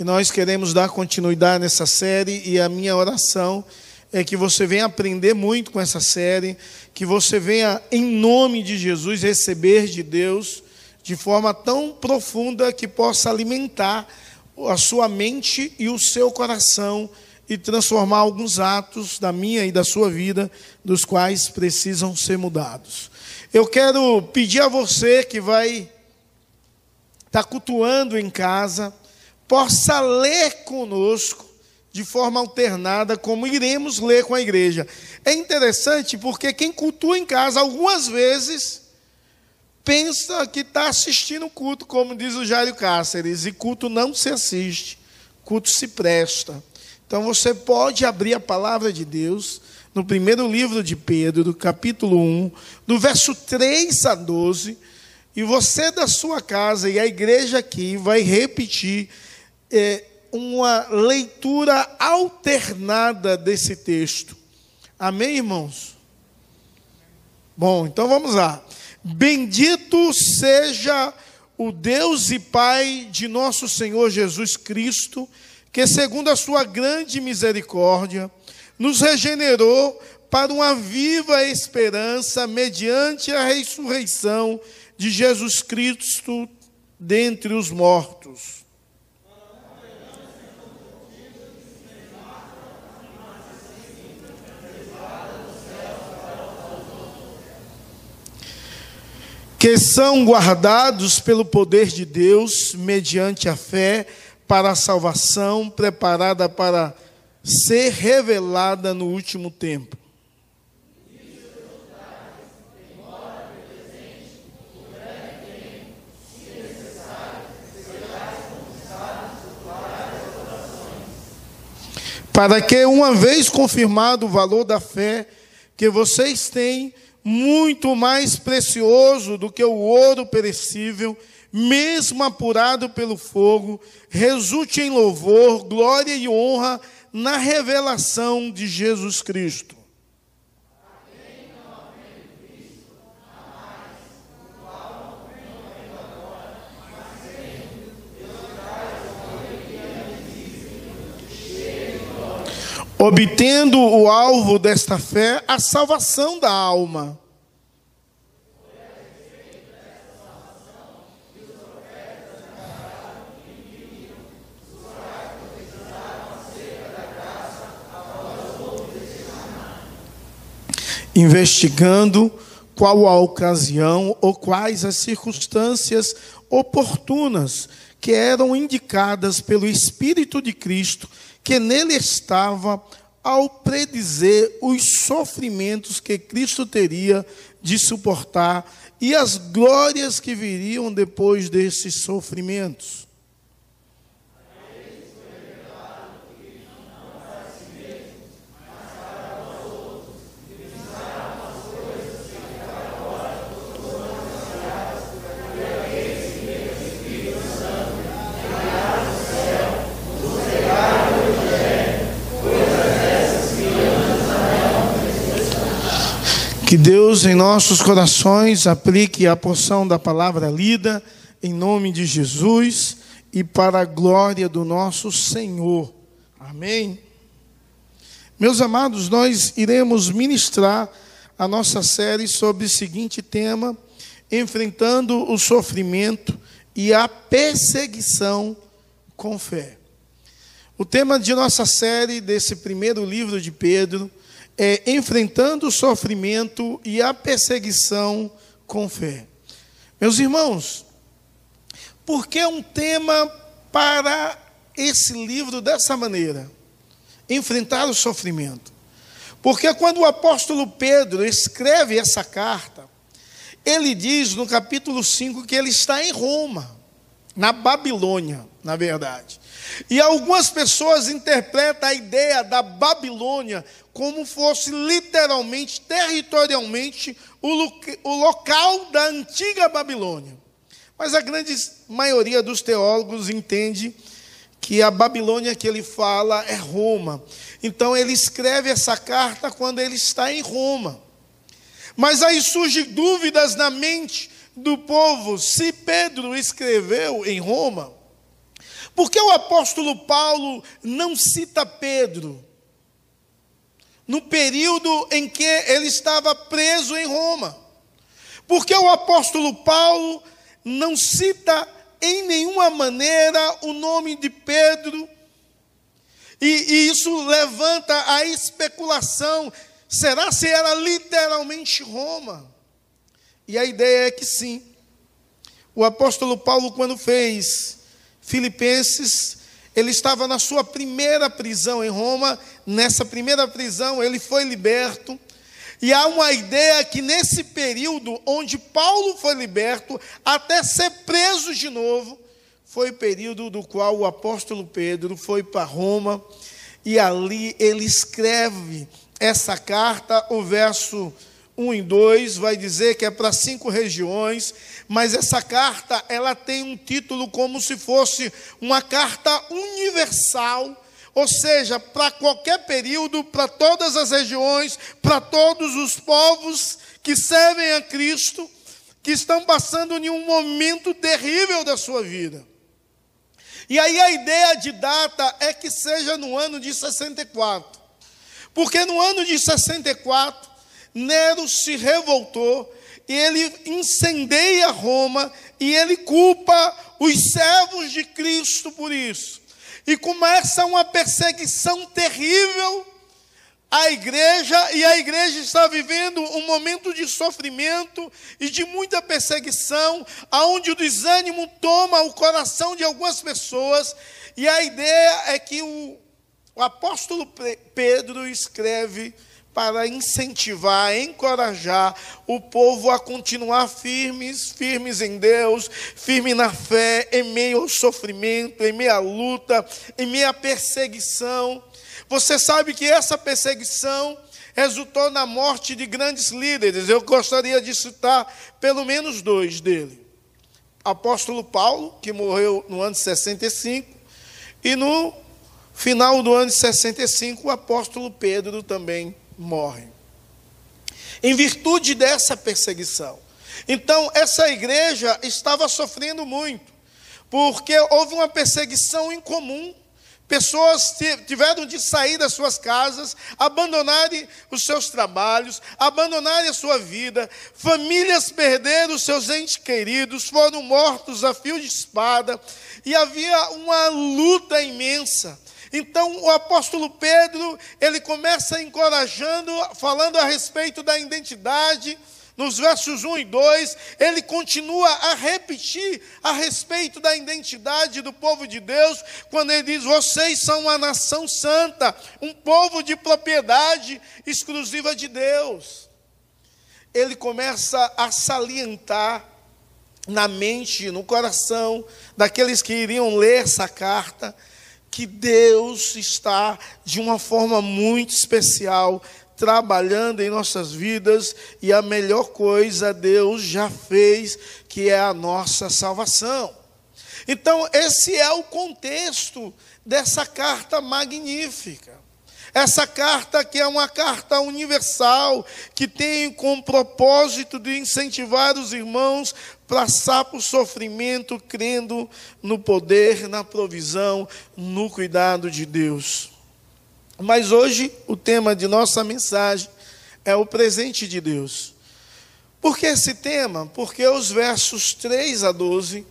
E nós queremos dar continuidade nessa série e a minha oração é que você venha aprender muito com essa série, que você venha, em nome de Jesus, receber de Deus de forma tão profunda que possa alimentar a sua mente e o seu coração e transformar alguns atos da minha e da sua vida, dos quais precisam ser mudados. Eu quero pedir a você que vai estar cultuando em casa, possa ler conosco de forma alternada, como iremos ler com a igreja. É interessante porque quem cultua em casa, algumas vezes, pensa que está assistindo o culto, como diz o Jairo Cáceres, e culto não se assiste, culto se presta. Então você pode abrir a palavra de Deus no primeiro livro de Pedro, do capítulo 1, do verso 3 a 12, e você da sua casa e a igreja aqui vai repetir é, uma leitura alternada desse texto. Amém, irmãos? Bom, então vamos lá. Bendito seja o Deus e Pai de nosso Senhor Jesus Cristo, que, segundo a sua grande misericórdia, nos regenerou para uma viva esperança mediante a ressurreição de Jesus Cristo dentre os mortos que são guardados pelo poder de Deus, mediante a fé, para a salvação preparada para ser revelada no último tempo. Para que, uma vez confirmado o valor da fé que vocês têm, muito mais precioso do que o ouro perecível, mesmo apurado pelo fogo, resulte em louvor, glória e honra na revelação de Jesus Cristo. Obtendo o alvo desta fé, a salvação da alma. Investigando qual a ocasião ou quais as circunstâncias oportunas que eram indicadas pelo Espírito de Cristo que nele estava ao predizer os sofrimentos que Cristo teria de suportar e as glórias que viriam depois desses sofrimentos. Que Deus em nossos corações aplique a porção da palavra lida, em nome de Jesus e para a glória do nosso Senhor. Amém. Meus amados, nós iremos ministrar a nossa série sobre o seguinte tema: enfrentando o sofrimento e a perseguição com fé. O tema de nossa série, desse primeiro livro de Pedro, é, enfrentando o sofrimento e a perseguição com fé. Meus irmãos, por que um tema para esse livro dessa maneira? Enfrentar o sofrimento. Porque quando o apóstolo Pedro escreve essa carta, ele diz no capítulo 5 que ele está em Roma, na Babilônia, na verdade. E algumas pessoas interpretam a ideia da Babilônia como fosse literalmente, territorialmente, o, o local da antiga Babilônia. Mas a grande maioria dos teólogos entende que a Babilônia que ele fala é Roma. Então ele escreve essa carta quando ele está em Roma. Mas aí surgem dúvidas na mente do povo se Pedro escreveu em Roma Por que o apóstolo Paulo não cita Pedro? No período em que ele estava preso em Roma. Por que o apóstolo Paulo não cita em nenhuma maneira o nome de Pedro? E, e isso levanta a especulação: será se era literalmente Roma? E a ideia é que sim. O apóstolo Paulo, quando fez Filipenses, ele estava na sua primeira prisão em Roma. Nessa primeira prisão, ele foi liberto. E há uma ideia que nesse período onde Paulo foi liberto, até ser preso de novo, foi o período do qual o apóstolo Pedro foi para Roma. E ali ele escreve essa carta, o verso 1 e 2 vai dizer que é para cinco regiões, mas essa carta ela tem um título como se fosse uma carta universal, ou seja, para qualquer período, para todas as regiões, para todos os povos que servem a Cristo, que estão passando em um momento terrível da sua vida. E aí a ideia de data é que seja no ano de 64. Porque no ano de 64 Nero se revoltou e ele incendeia Roma e ele culpa os servos de Cristo por isso. E começa uma perseguição terrível à igreja, e a igreja está vivendo um momento de sofrimento e de muita perseguição, aonde o desânimo toma o coração de algumas pessoas, e a ideia é que o, o apóstolo Pedro escreve para incentivar, encorajar o povo a continuar firmes, firmes em Deus, firme na fé, em meio ao sofrimento, em meio à luta, em meio à perseguição. Você sabe que essa perseguição resultou na morte de grandes líderes. Eu gostaria de citar pelo menos dois dele. Apóstolo Paulo, que morreu no ano de 65, e no final do ano de 65, o apóstolo Pedro também morrem. Em virtude dessa perseguição. Então, essa igreja estava sofrendo muito, porque houve uma perseguição incomum. Pessoas tiveram de sair das suas casas, abandonarem os seus trabalhos, abandonarem a sua vida. Famílias perderam os seus entes queridos, foram mortos a fio de espada, e havia uma luta imensa. Então o apóstolo Pedro, ele começa encorajando, falando a respeito da identidade, nos versos 1 e 2, ele continua a repetir a respeito da identidade do povo de Deus, quando ele diz: Vocês são uma nação santa, um povo de propriedade exclusiva de Deus. Ele começa a salientar na mente, no coração daqueles que iriam ler essa carta, que Deus está de uma forma muito especial trabalhando em nossas vidas e a melhor coisa Deus já fez, que é a nossa salvação. Então, esse é o contexto dessa carta magnífica. Essa carta que é uma carta universal, que tem como propósito de incentivar os irmãos passar por sofrimento, crendo no poder, na provisão, no cuidado de Deus. Mas hoje o tema de nossa mensagem é o presente de Deus. Por que esse tema? Porque os versos 3 a 12,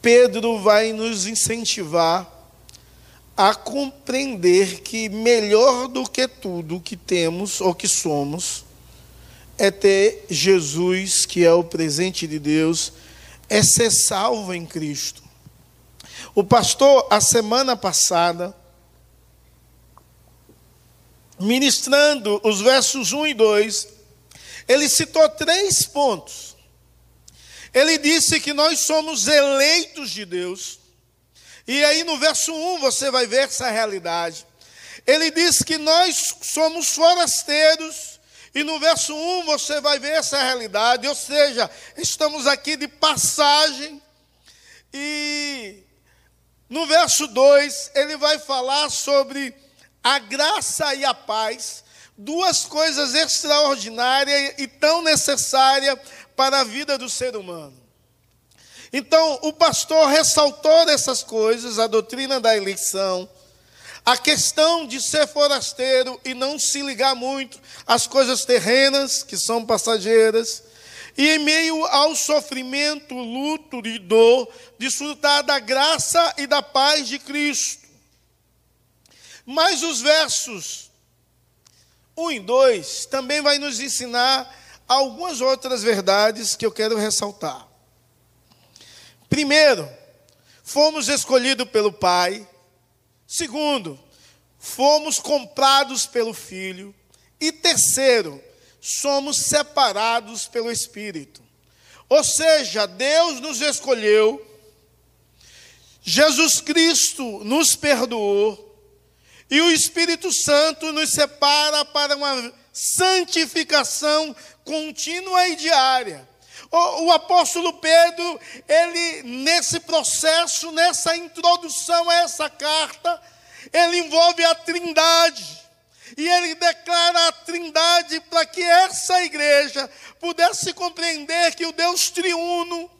Pedro vai nos incentivar a compreender que melhor do que tudo que temos ou que somos é ter Jesus, que é o presente de Deus, é ser salvo em Cristo. O pastor, a semana passada, ministrando os versos 1 e 2, ele citou três pontos. Ele disse que nós somos eleitos de Deus. E aí no verso 1 você vai ver essa realidade. Ele diz que nós somos forasteiros e no verso 1 você vai ver essa realidade, ou seja, estamos aqui de passagem. E no verso 2 ele vai falar sobre a graça e a paz, duas coisas extraordinárias e tão necessárias para a vida do ser humano. Então, o pastor ressaltou essas coisas, a doutrina da eleição, a questão de ser forasteiro e não se ligar muito às coisas terrenas, que são passageiras, e em meio ao sofrimento, luto e dor, desfrutar da graça e da paz de Cristo. Mas os versos 1 e 2 também vai nos ensinar algumas outras verdades que eu quero ressaltar. Primeiro, fomos escolhidos pelo Pai. Segundo, fomos comprados pelo Filho. E terceiro, somos separados pelo Espírito. Ou seja, Deus nos escolheu, Jesus Cristo nos perdoou, e o Espírito Santo nos separa para uma santificação contínua e diária. O, o, apóstolo Pedro, ele nesse processo, nessa introdução a essa carta, ele envolve a Trindade. E ele declara a Trindade para que essa igreja pudesse compreender que o Deus triuno,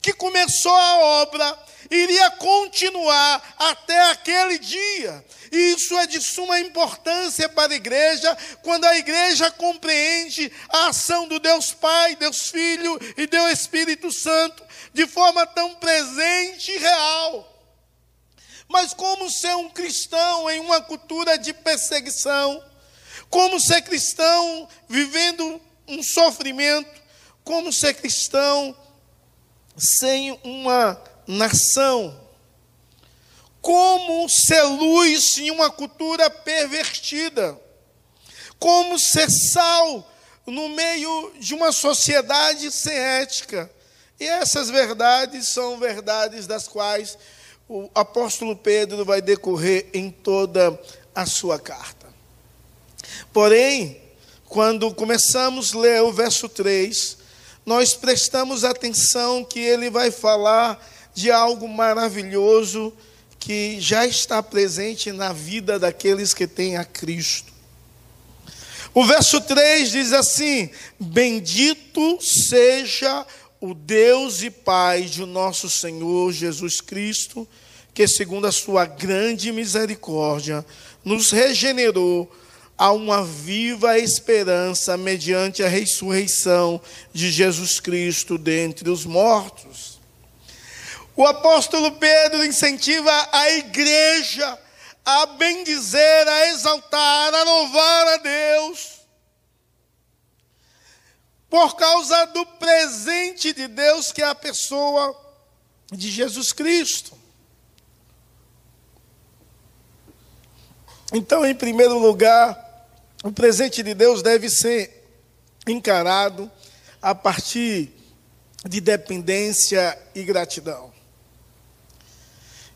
que começou a obra, iria continuar até aquele dia. E isso é de suma importância para a igreja, quando a igreja compreende a ação do Deus Pai, Deus Filho e Deus Espírito Santo de forma tão presente e real. Mas como ser um cristão em uma cultura de perseguição? Como ser cristão vivendo um sofrimento? Como ser cristão sem uma nação? Como ser luz em uma cultura pervertida? Como ser sal no meio de uma sociedade sem ética? E essas verdades são verdades das quais o apóstolo Pedro vai decorrer em toda a sua carta. Porém, quando começamos a ler o verso 3, nós prestamos atenção que ele vai falar de algo maravilhoso que já está presente na vida daqueles que têm a Cristo. O verso 3 diz assim: Bendito seja o Deus e Pai de nosso Senhor Jesus Cristo, que, segundo a sua grande misericórdia, nos regenerou a uma viva esperança mediante a ressurreição de Jesus Cristo dentre os mortos. O apóstolo Pedro incentiva a igreja a bendizer, a exaltar, a louvar a Deus por causa do presente de Deus que é a pessoa de Jesus Cristo. Então, em primeiro lugar, o presente de Deus deve ser encarado a partir de dependência e gratidão.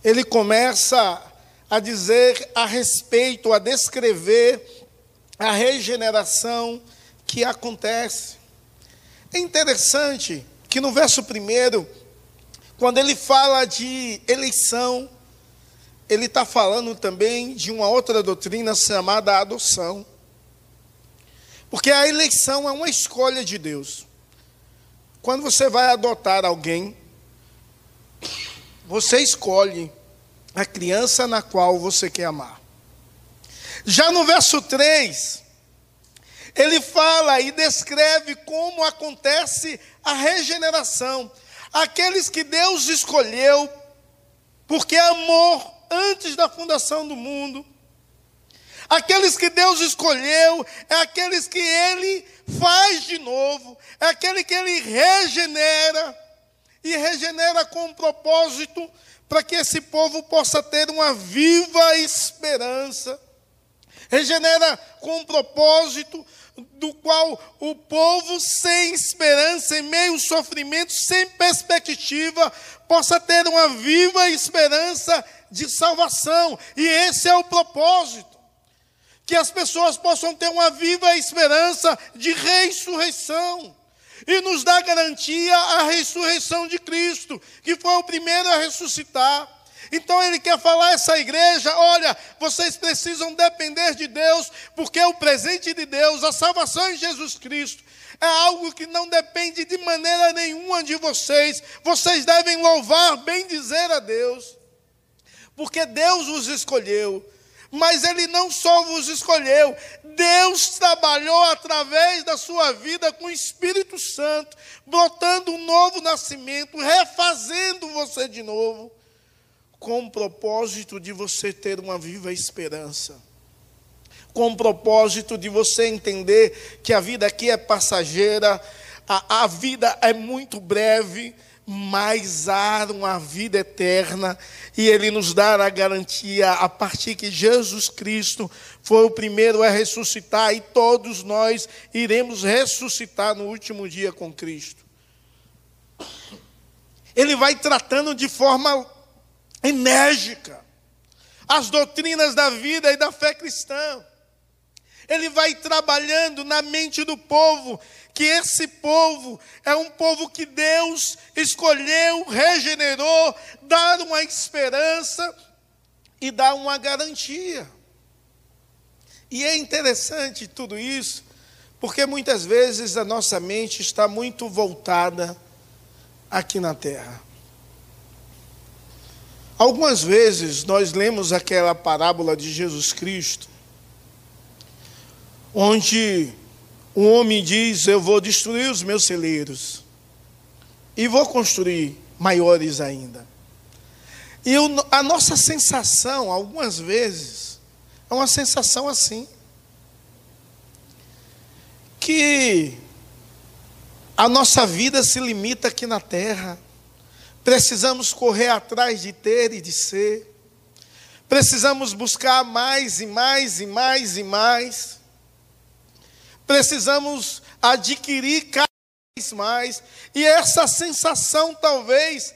Ele começa a dizer a respeito, a descrever a regeneração que acontece. É interessante que no verso primeiro, quando ele fala de eleição, ele está falando também de uma outra doutrina chamada adoção. Porque a eleição é uma escolha de Deus. Quando você vai adotar alguém, você escolhe a criança na qual você quer amar. Já no verso 3, ele fala e descreve como acontece a regeneração. Aqueles que Deus escolheu, porque amor antes da fundação do mundo. Aqueles que Deus escolheu, é aqueles que Ele faz de novo, é aquele que Ele regenera, e regenera com um propósito para que esse povo possa ter uma viva esperança. Regenera com um propósito do qual o povo sem esperança, em meio ao sofrimento, sem perspectiva, possa ter uma viva esperança de salvação. E esse é o propósito. Que as pessoas possam ter uma viva esperança de ressurreição. E nos dá garantia a ressurreição de Cristo, que foi o primeiro a ressuscitar. Então ele quer falar a essa igreja: olha, vocês precisam depender de Deus, porque o presente de Deus, a salvação em Jesus Cristo, é algo que não depende de maneira nenhuma de vocês. Vocês devem louvar, bem dizer a Deus, porque Deus os escolheu. Mas Ele não só vos escolheu, Deus trabalhou através da sua vida com o Espírito Santo, brotando um novo nascimento, refazendo você de novo, com o propósito de você ter uma viva esperança com o propósito de você entender que a vida aqui é passageira, a, a vida é muito breve, mas há uma vida eterna, e Ele nos dá a garantia, a partir que Jesus Cristo foi o primeiro a ressuscitar, e todos nós iremos ressuscitar no último dia com Cristo. Ele vai tratando de forma enérgica as doutrinas da vida e da fé cristã. Ele vai trabalhando na mente do povo, que esse povo é um povo que Deus escolheu, regenerou, dar uma esperança e dar uma garantia. E é interessante tudo isso, porque muitas vezes a nossa mente está muito voltada aqui na terra. Algumas vezes nós lemos aquela parábola de Jesus Cristo, onde um homem diz: Eu vou destruir os meus celeiros e vou construir maiores ainda. E eu, a nossa sensação, algumas vezes, é uma sensação assim: que a nossa vida se limita aqui na terra, precisamos correr atrás de ter e de ser, precisamos buscar mais e mais e mais e mais precisamos adquirir cada vez mais, e essa sensação talvez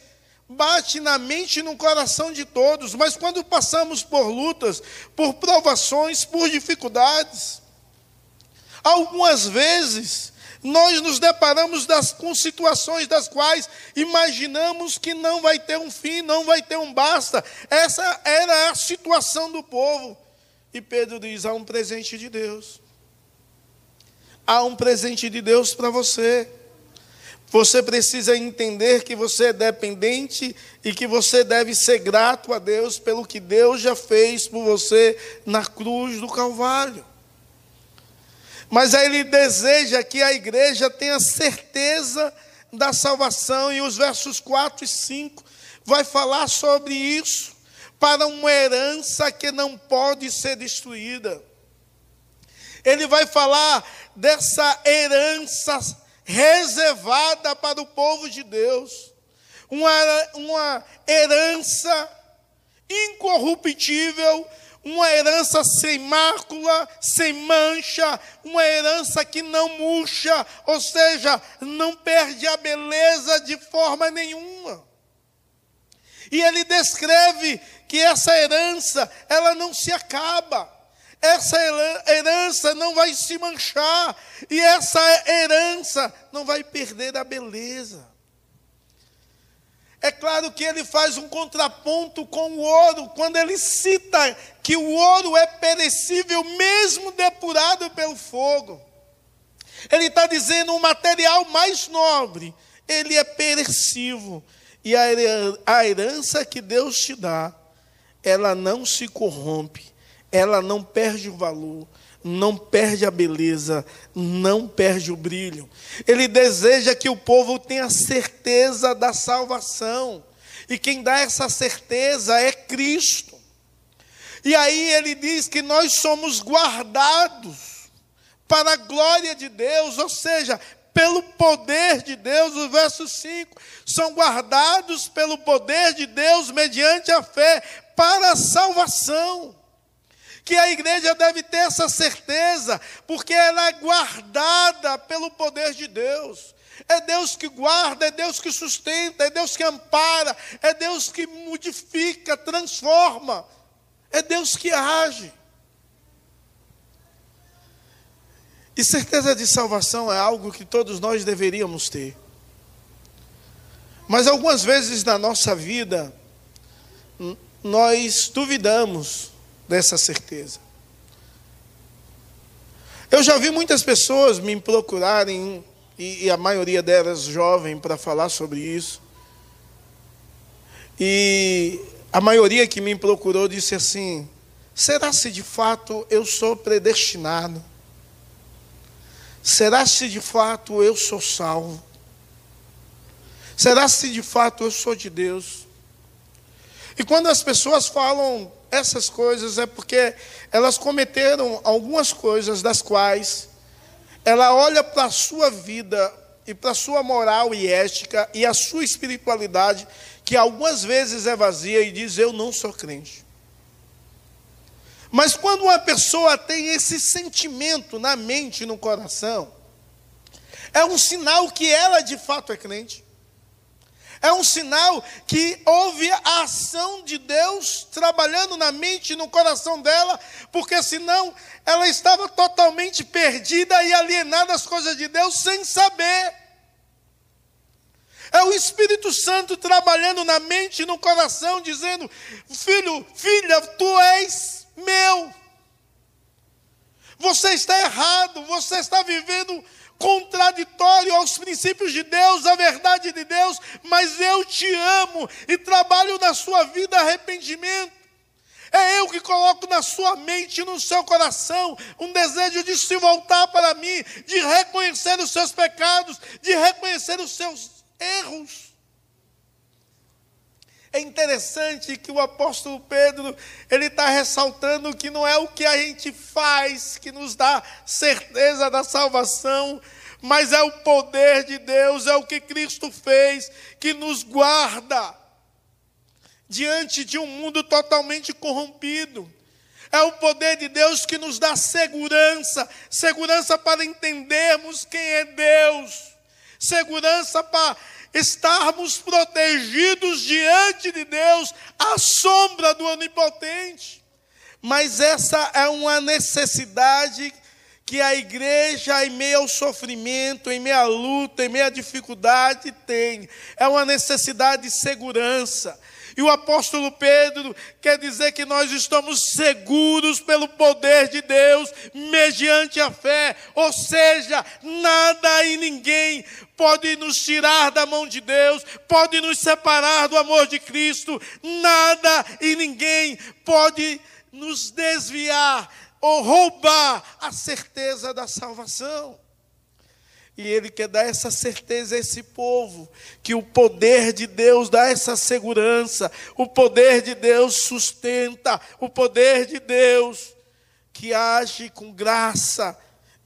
bate na mente e no coração de todos, mas quando passamos por lutas, por provações, por dificuldades, algumas vezes nós nos deparamos das, com situações das quais imaginamos que não vai ter um fim, não vai ter um basta. Essa era a situação do povo. E Pedro diz: há um presente de Deus há um presente de Deus para você. Você precisa entender que você é dependente e que você deve ser grato a Deus pelo que Deus já fez por você na cruz do Calvário. Mas aí ele deseja que a igreja tenha certeza da salvação, e os versos 4 e 5 vai falar sobre isso, para uma herança que não pode ser destruída. Ele vai falar dessa herança reservada para o povo de Deus, uma, uma herança incorruptível, uma herança sem mácula, sem mancha, uma herança que não murcha, ou seja, não perde a beleza de forma nenhuma. E ele descreve que essa herança, ela não se acaba essa herança não vai se manchar, e essa herança não vai perder a beleza. É claro que ele faz um contraponto com o ouro, quando ele cita que o ouro é perecível, mesmo depurado pelo fogo. Ele está dizendo o material mais nobre, ele é perecível. E a herança que Deus te dá, ela não se corrompe, ela não perde o valor, não perde a beleza, não perde o brilho. Ele deseja que o povo tenha certeza da salvação. E quem dá essa certeza é Cristo. E aí ele diz que nós somos guardados para a glória de Deus, ou seja, pelo poder de Deus, o verso 5, são guardados pelo poder de Deus mediante a fé para a salvação que a igreja deve ter essa certeza, porque ela é guardada pelo poder de Deus. É Deus que guarda, é Deus que sustenta, é Deus que ampara, é Deus que modifica, transforma, é Deus que age. E certeza de salvação é algo que todos nós deveríamos ter. Mas algumas vezes na nossa vida, nós duvidamos dessa certeza. Eu já vi muitas pessoas me procurarem, e, a maioria delas jovem, para falar sobre isso. E a maioria que me procurou disse assim: será se de fato eu sou predestinado? Será se de fato eu sou salvo? Será se de fato eu sou de Deus? E quando as pessoas falam essas coisas é porque elas cometeram algumas coisas das quais ela olha para a sua vida e para a sua moral e ética e a sua espiritualidade, que algumas vezes é vazia e diz: Eu não sou crente. Mas quando uma pessoa tem esse sentimento na mente e no coração, é um sinal que ela de fato é crente. É um sinal que houve a ação de Deus trabalhando na mente e no coração dela, porque senão ela estava totalmente perdida e alienada às coisas de Deus sem saber. É o Espírito Santo trabalhando na mente e no coração, dizendo: Filho, filha, tu és meu. Você está errado, você está vivendo contraditório aos princípios de Deus, à verdade de Deus, mas eu te amo e trabalho na sua vida arrependimento. É eu que coloco na sua mente no seu coração um desejo de se voltar para mim, de reconhecer os seus pecados, de reconhecer os seus erros. É interessante que o apóstolo Pedro ele está ressaltando que não é o que a gente faz que nos dá certeza da salvação, mas é o poder de Deus, é o que Cristo fez que nos guarda diante de um mundo totalmente corrompido. É o poder de Deus que nos dá segurança, segurança para entendermos quem é Deus, segurança para estarmos protegidos diante de Deus, à sombra do Onipotente. Mas essa é uma necessidade que a igreja, em meio ao sofrimento, em meio à luta, em meio à dificuldade, tem. É uma necessidade de segurança. E o apóstolo Pedro quer dizer que nós estamos seguros pelo poder de Deus, mediante a fé. Ou seja, nada e ninguém pode nos tirar da mão de Deus, pode nos separar do amor de Cristo. Nada e ninguém pode nos desviar ou roubar a certeza da salvação. E Ele quer dar essa certeza a esse povo, que o poder de Deus dá essa segurança, o poder de Deus sustenta, o poder de Deus que age com graça,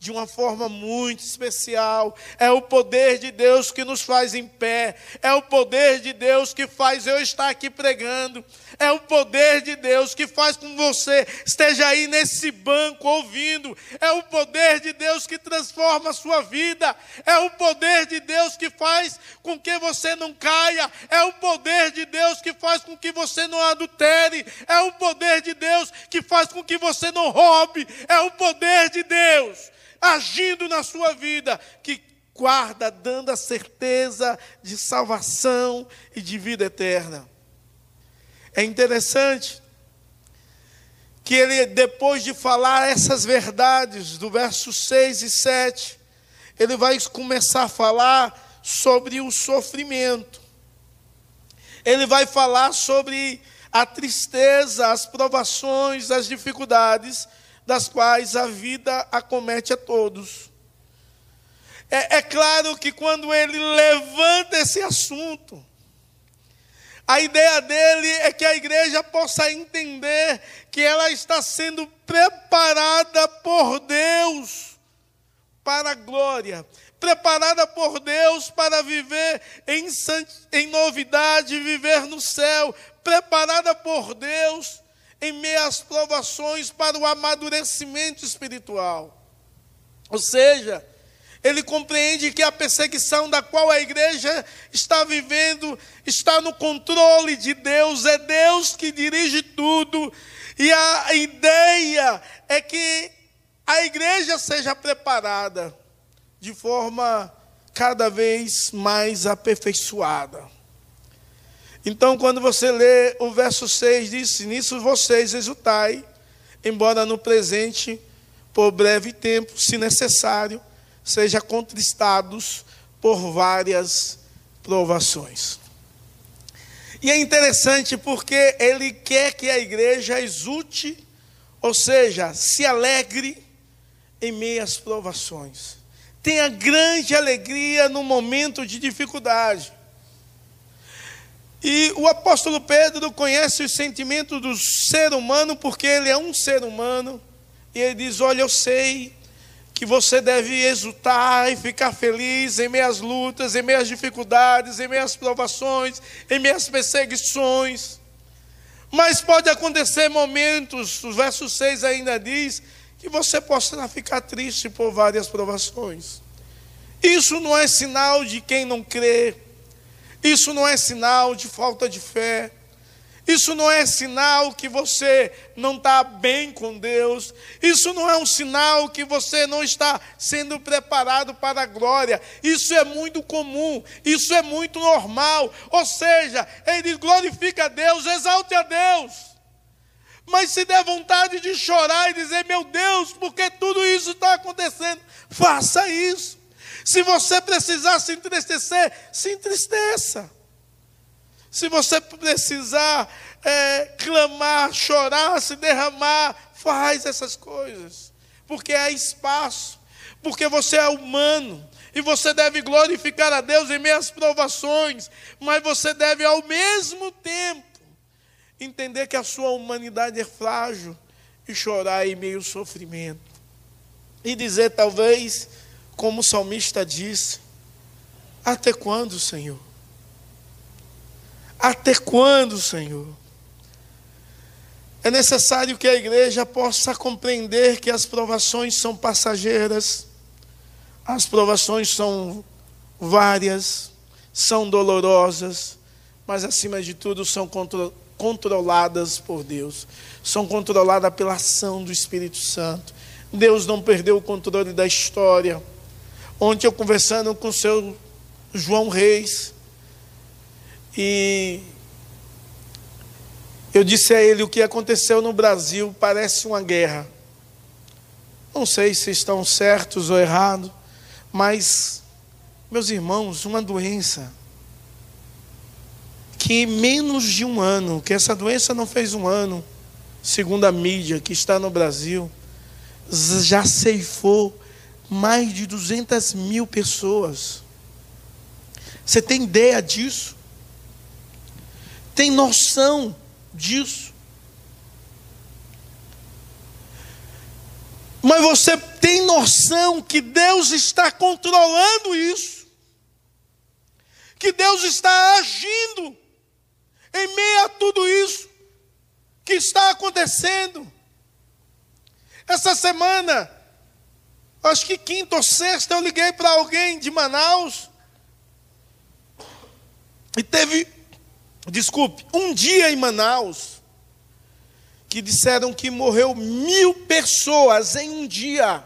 de uma forma muito especial. É o poder de Deus que nos faz em pé. É o poder de Deus que faz eu estar aqui pregando. É o poder de Deus que faz com você esteja aí nesse banco ouvindo. É o poder de Deus que transforma a sua vida. É o poder de Deus que faz com que você não caia. É o poder de Deus que faz com que você não adultere. É o poder de Deus que faz com que você não roube. É o poder de Deus agindo na sua vida, que guarda, dando a certeza de salvação e de vida eterna. É interessante que ele, depois de falar essas verdades, do verso 6 e 7, ele vai começar a falar sobre o sofrimento. Ele vai falar sobre a tristeza, as provações, as dificuldades das quais a vida acomete a todos. É, é claro que quando ele levanta esse assunto, a ideia dele é que a igreja possa entender que ela está sendo preparada por Deus para a glória, preparada por Deus para viver em, em novidade, viver no céu, preparada por Deus em meio às provações para o amadurecimento espiritual. Ou seja, ele compreende que a perseguição da qual a igreja está vivendo está no controle de Deus, é Deus que dirige tudo, e a ideia é que a igreja seja preparada de forma cada vez mais aperfeiçoada. Então, quando você lê o verso 6, diz: Nisso vocês exultai, embora no presente, por breve tempo, se necessário, seja contristados por várias provações. E é interessante porque ele quer que a igreja exulte, ou seja, se alegre em meio às provações. Tenha grande alegria no momento de dificuldade. E o apóstolo Pedro conhece os sentimentos do ser humano, porque ele é um ser humano. E ele diz: Olha, eu sei que você deve exultar e ficar feliz em meio às lutas, em meio às dificuldades, em meio às provações, em meio às perseguições. Mas pode acontecer momentos, o verso 6 ainda diz, que você possa ficar triste por várias provações. Isso não é sinal de quem não crê, isso não é sinal de falta de fé. Isso não é sinal que você não está bem com Deus. Isso não é um sinal que você não está sendo preparado para a glória. Isso é muito comum. Isso é muito normal. Ou seja, ele glorifica a Deus, exalte a Deus. Mas se der vontade de chorar e dizer, meu Deus, porque tudo isso está acontecendo, faça isso. Se você precisar se entristecer, se entristeça. Se você precisar é, clamar, chorar, se derramar, faz essas coisas. Porque há espaço. Porque você é humano. E você deve glorificar a Deus em meias provações. Mas você deve, ao mesmo tempo, entender que a sua humanidade é frágil e chorar em meio ao sofrimento. E dizer, talvez, como o salmista disse: Até quando, Senhor? Até quando, Senhor? É necessário que a igreja possa compreender que as provações são passageiras, as provações são várias, são dolorosas, mas acima de tudo são contro controladas por Deus, são controladas pela ação do Espírito Santo. Deus não perdeu o controle da história. Ontem eu conversando com o seu João Reis, e eu disse a ele: o que aconteceu no Brasil parece uma guerra. Não sei se estão certos ou errados, mas, meus irmãos, uma doença que menos de um ano, que essa doença não fez um ano, segundo a mídia que está no Brasil, já ceifou mais de 200 mil pessoas. Você tem ideia disso? tem noção disso. Mas você tem noção que Deus está controlando isso, que Deus está agindo em meio a tudo isso que está acontecendo. Essa semana, acho que quinta ou sexta, eu liguei para alguém de Manaus e teve desculpe, um dia em Manaus, que disseram que morreu mil pessoas em um dia.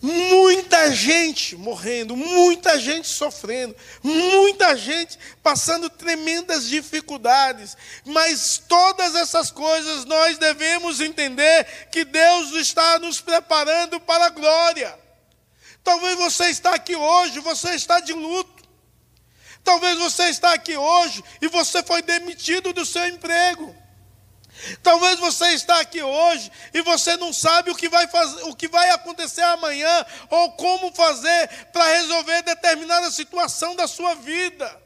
Muita gente morrendo, muita gente sofrendo, muita gente passando tremendas dificuldades, mas todas essas coisas nós devemos entender que Deus está nos preparando para a glória. Talvez você está aqui hoje, você está de luto, Talvez você está aqui hoje e você foi demitido do seu emprego. Talvez você está aqui hoje e você não sabe o que vai fazer, o que vai acontecer amanhã ou como fazer para resolver determinada situação da sua vida.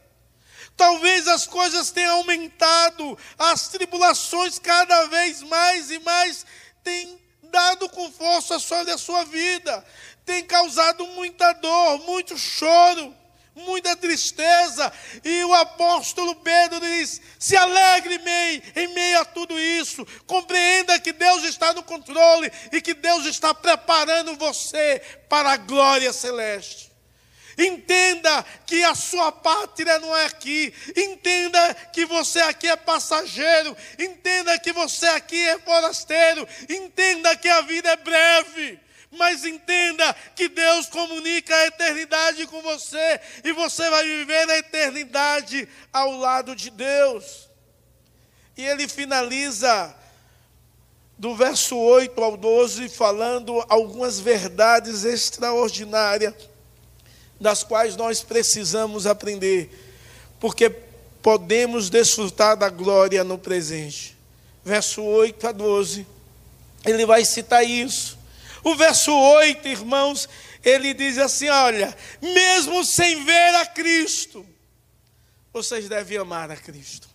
Talvez as coisas tenham aumentado, as tribulações cada vez mais e mais têm dado com força sobre a sua vida, tem causado muita dor, muito choro muita tristeza. E o apóstolo Pedro diz: se alegre em meio a tudo isso. Compreenda que Deus está no controle e que Deus está preparando você para a glória celeste. Entenda que a sua pátria não é aqui. Entenda que você aqui é passageiro. Entenda que você aqui é forasteiro. Entenda que a vida é breve. Mas entenda que Deus comunica a eternidade com você e você vai viver a eternidade ao lado de Deus. E ele finaliza do verso 8 ao 12 falando algumas verdades extraordinárias das quais nós precisamos aprender, porque podemos desfrutar da glória no presente. Verso 8 a 12, ele vai citar isso. O verso 8, irmãos, ele diz assim: Olha, mesmo sem ver a Cristo, vocês devem amar a Cristo.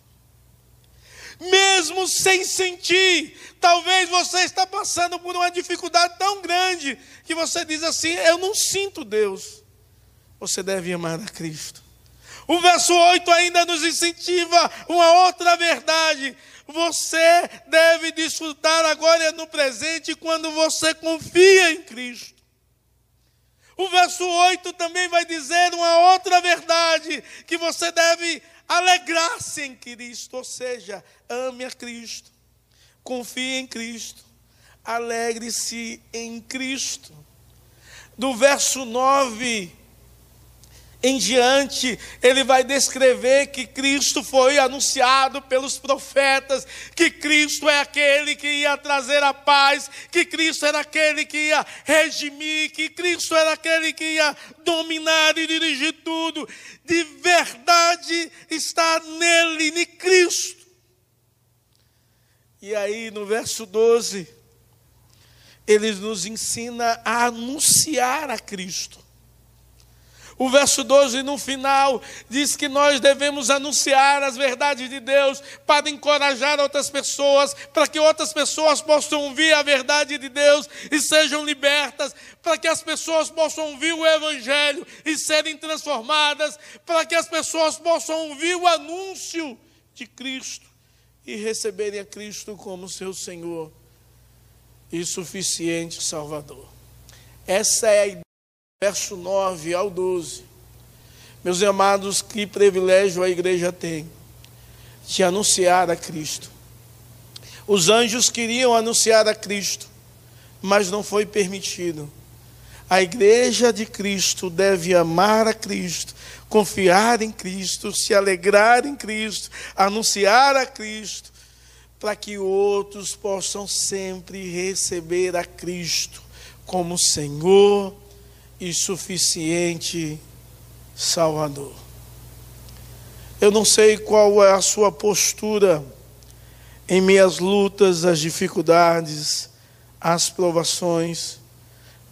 Mesmo sem sentir, talvez você está passando por uma dificuldade tão grande que você diz assim: Eu não sinto Deus. Você deve amar a Cristo. O verso 8 ainda nos incentiva uma outra verdade. Você deve desfrutar agora no presente quando você confia em Cristo. O verso 8 também vai dizer uma outra verdade: que você deve alegrar-se em Cristo, ou seja, ame a Cristo, confie em Cristo, alegre-se em Cristo. Do verso 9 em diante, ele vai descrever que Cristo foi anunciado pelos profetas, que Cristo é aquele que ia trazer a paz, que Cristo era aquele que ia redimir, que Cristo era aquele que ia dominar e dirigir tudo. De verdade está nele, em Cristo. E aí no verso 12, ele nos ensina a anunciar a Cristo. O verso 12, no final, diz que nós devemos anunciar as verdades de Deus para encorajar outras pessoas, para que outras pessoas possam ouvir a verdade de Deus e sejam libertas, para que as pessoas possam ouvir o Evangelho e serem transformadas, para que as pessoas possam ouvir o anúncio de Cristo e receberem a Cristo como seu Senhor e suficiente Salvador. Essa é a ideia verso 9 ao 12. Meus amados, que privilégio a igreja tem de anunciar a Cristo. Os anjos queriam anunciar a Cristo, mas não foi permitido. A igreja de Cristo deve amar a Cristo, confiar em Cristo, se alegrar em Cristo, anunciar a Cristo, para que outros possam sempre receber a Cristo como Senhor e suficiente Salvador. Eu não sei qual é a sua postura em meias lutas, as dificuldades, as provações,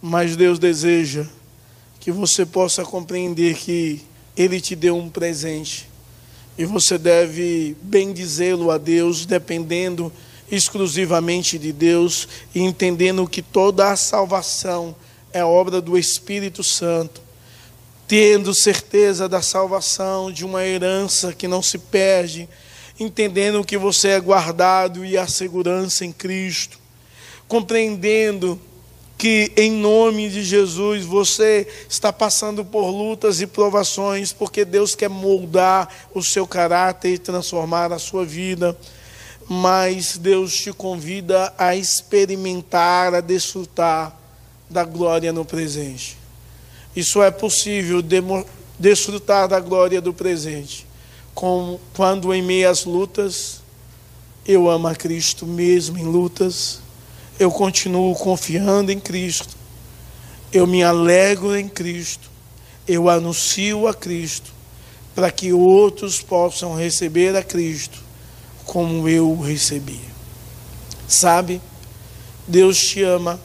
mas Deus deseja que você possa compreender que Ele te deu um presente e você deve bendizê-lo a Deus, dependendo exclusivamente de Deus e entendendo que toda a salvação é obra do Espírito Santo, tendo certeza da salvação, de uma herança que não se perde, entendendo que você é guardado e a segurança em Cristo, compreendendo que em nome de Jesus você está passando por lutas e provações, porque Deus quer moldar o seu caráter e transformar a sua vida. Mas Deus te convida a experimentar, a desfrutar da glória no presente. Isso é possível desfrutar da glória do presente, quando em meias lutas eu amo a Cristo mesmo em lutas, eu continuo confiando em Cristo, eu me alegro em Cristo, eu anuncio a Cristo, para que outros possam receber a Cristo como eu o recebi. Sabe, Deus te ama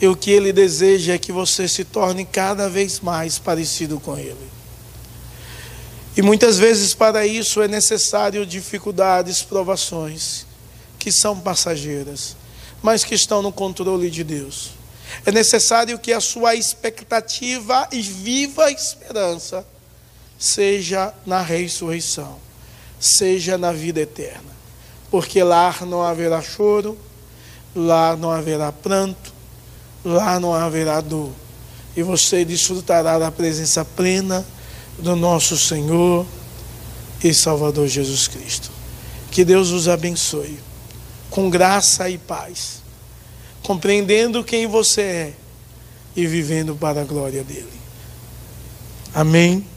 e o que Ele deseja é que você se torne cada vez mais parecido com Ele. E muitas vezes para isso é necessário dificuldades, provações, que são passageiras, mas que estão no controle de Deus. É necessário que a sua expectativa e viva esperança seja na ressurreição, seja na vida eterna. Porque lá não haverá choro, lá não haverá pranto, lá não haverá dor. E você desfrutará da presença plena do nosso Senhor e Salvador Jesus Cristo. Que Deus os abençoe, com graça e paz, compreendendo quem você é, e vivendo para a glória dele. Amém.